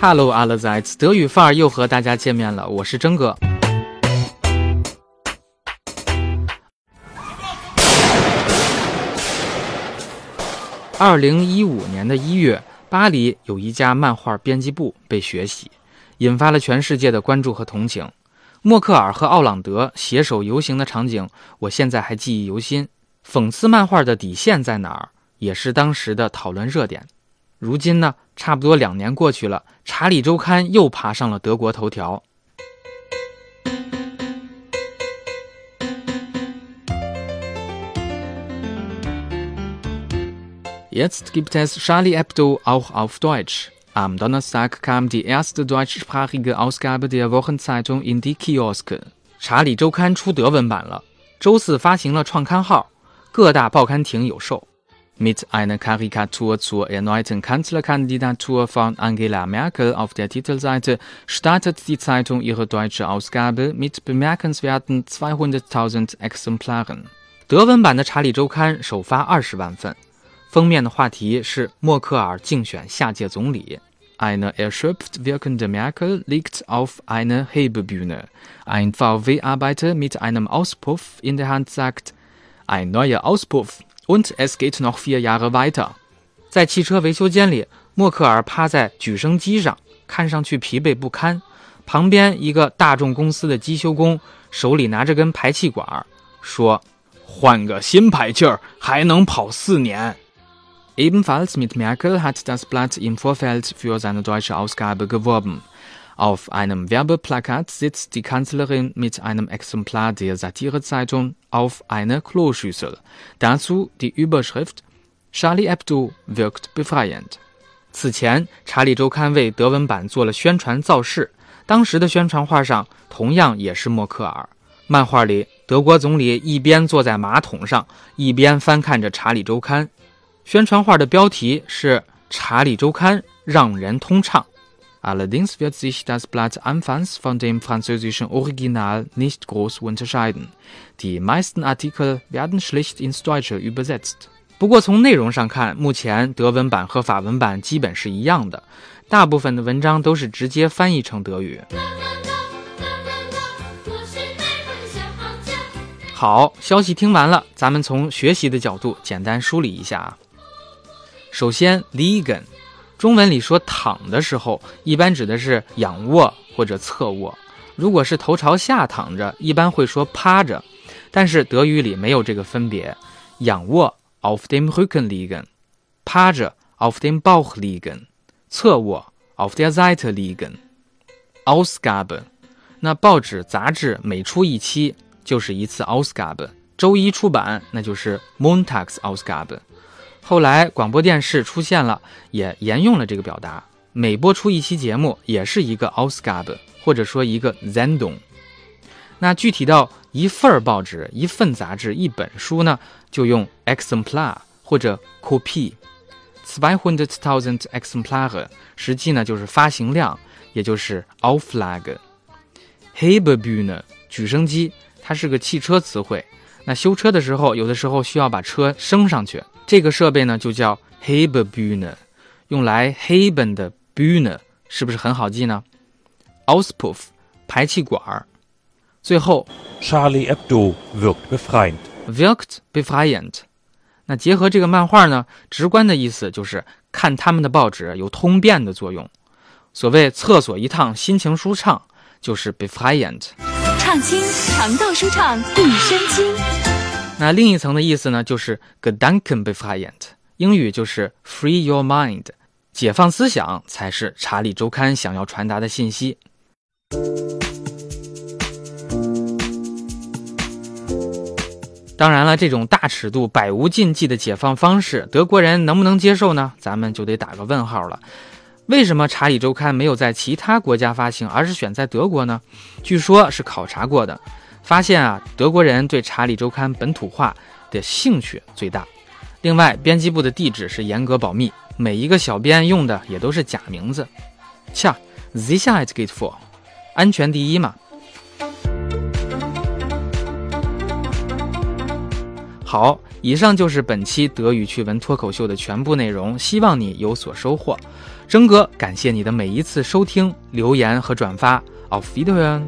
Hello, allerseits，德语范儿又和大家见面了，我是真哥。二零一五年的一月，巴黎有一家漫画编辑部被血洗，引发了全世界的关注和同情。默克尔和奥朗德携手游行的场景，我现在还记忆犹新。讽刺漫画的底线在哪儿，也是当时的讨论热点。如今呢，差不多两年过去了，《查理周刊》又爬上了德国头条。Jetzt gibt es Charlie Hebdo auch auf Deutsch. Am Donnerstag kam die erste deutschsprachige Ausgabe der Wochenzeitung in die Kioske。查理周刊出德文版了，周四发行了创刊号，各大报刊亭有售。Mit einer Karikatur zur erneuten Kanzlerkandidatur von Angela Merkel auf der Titelseite startet die Zeitung ihre deutsche Ausgabe mit bemerkenswerten 200.000 Exemplaren。德文版的《查理周刊》首发二十万份，封面的话题是默克尔竞选下届总理。Eine erschöpft wirkende Merkel liegt auf einer Hebebühne. Ein VW-Arbeiter mit einem Auspuff in der Hand sagt, ein neuer Auspuff. Und es geht noch vier Jahre weiter。在汽车维修间里，默克尔趴在举升机上，看上去疲惫不堪。旁边一个大众公司的机修工手里拿着根排气管，说：“换个新排气儿，还能跑四年。” Ebenfalls mit Merkel hat das Blatt im Vorfeld für seine deutsche Ausgabe geworben. Auf einem Werbeplakat sitzt die Kanzlerin mit einem Exemplar der Satirezeitung auf einer Kloschüssel. Dazu die Überschrift Charlie Hebdo wirkt befreiend. 此前，《查理周刊》为德文版做了宣传造势，当时的宣传画上同样也是默克尔。漫画里，德国总理一边坐在马桶上，一边翻看着《查理周刊》。宣传画的标题是《查理周刊》，让人通畅。 Allerdings wird sich das Blatt anfangs von dem französischen Original nicht groß unterscheiden. Die meisten Artikel werden schlicht ins Deutsche übersetzt. 不过从内容上看，目前德文版和法文版基本是一样的，大部分的文章都是直接翻译成德语。好，消息听完了，咱们从学习的角度简单梳理一下啊。首先，liegen。中文里说躺的时候，一般指的是仰卧或者侧卧。如果是头朝下躺着，一般会说趴着。但是德语里没有这个分别，仰卧 auf dem Rücken liegen，趴着 auf dem Bauch liegen，侧卧 auf der Seite liegen。Ausgabe，那报纸杂志每出一期就是一次 Ausgabe，周一出版那就是 Montags Ausgabe。后来广播电视出现了，也沿用了这个表达。每播出一期节目，也是一个 a u s g a b 或者说一个 z e n d o n。那具体到一份报纸、一份杂志、一本书呢，就用 Exemplar 或者 Kopie。Zweihunderttausend Exemplare，实际呢就是发行量，也就是 a u f l a g。h e b e b ü n e 举升机，它是个汽车词汇。那修车的时候，有的时候需要把车升上去。这个设备呢就叫 Hebebühne，用来 heben 的 Bühne 是不是很好记呢？Auspuff 排气管儿。最后，Charlie Hebdo wirkt befreiend，wirkt befreiend。那结合这个漫画呢，直观的意思就是看他们的报纸有通便的作用。所谓厕所一趟心情舒畅，就是 befreiend。畅轻肠道舒畅一身轻。那另一层的意思呢，就是 Gedanken befreiend，英语就是 Free your mind，解放思想才是查理周刊想要传达的信息。当然了，这种大尺度、百无禁忌的解放方式，德国人能不能接受呢？咱们就得打个问号了。为什么查理周刊没有在其他国家发行，而是选在德国呢？据说是考察过的。发现啊，德国人对《查理周刊》本土化的兴趣最大。另外，编辑部的地址是严格保密，每一个小编用的也都是假名字。恰，Sicherheit geht for，安全第一嘛。好，以上就是本期德语趣闻脱口秀的全部内容，希望你有所收获。征哥，感谢你的每一次收听、留言和转发。Auf wieder。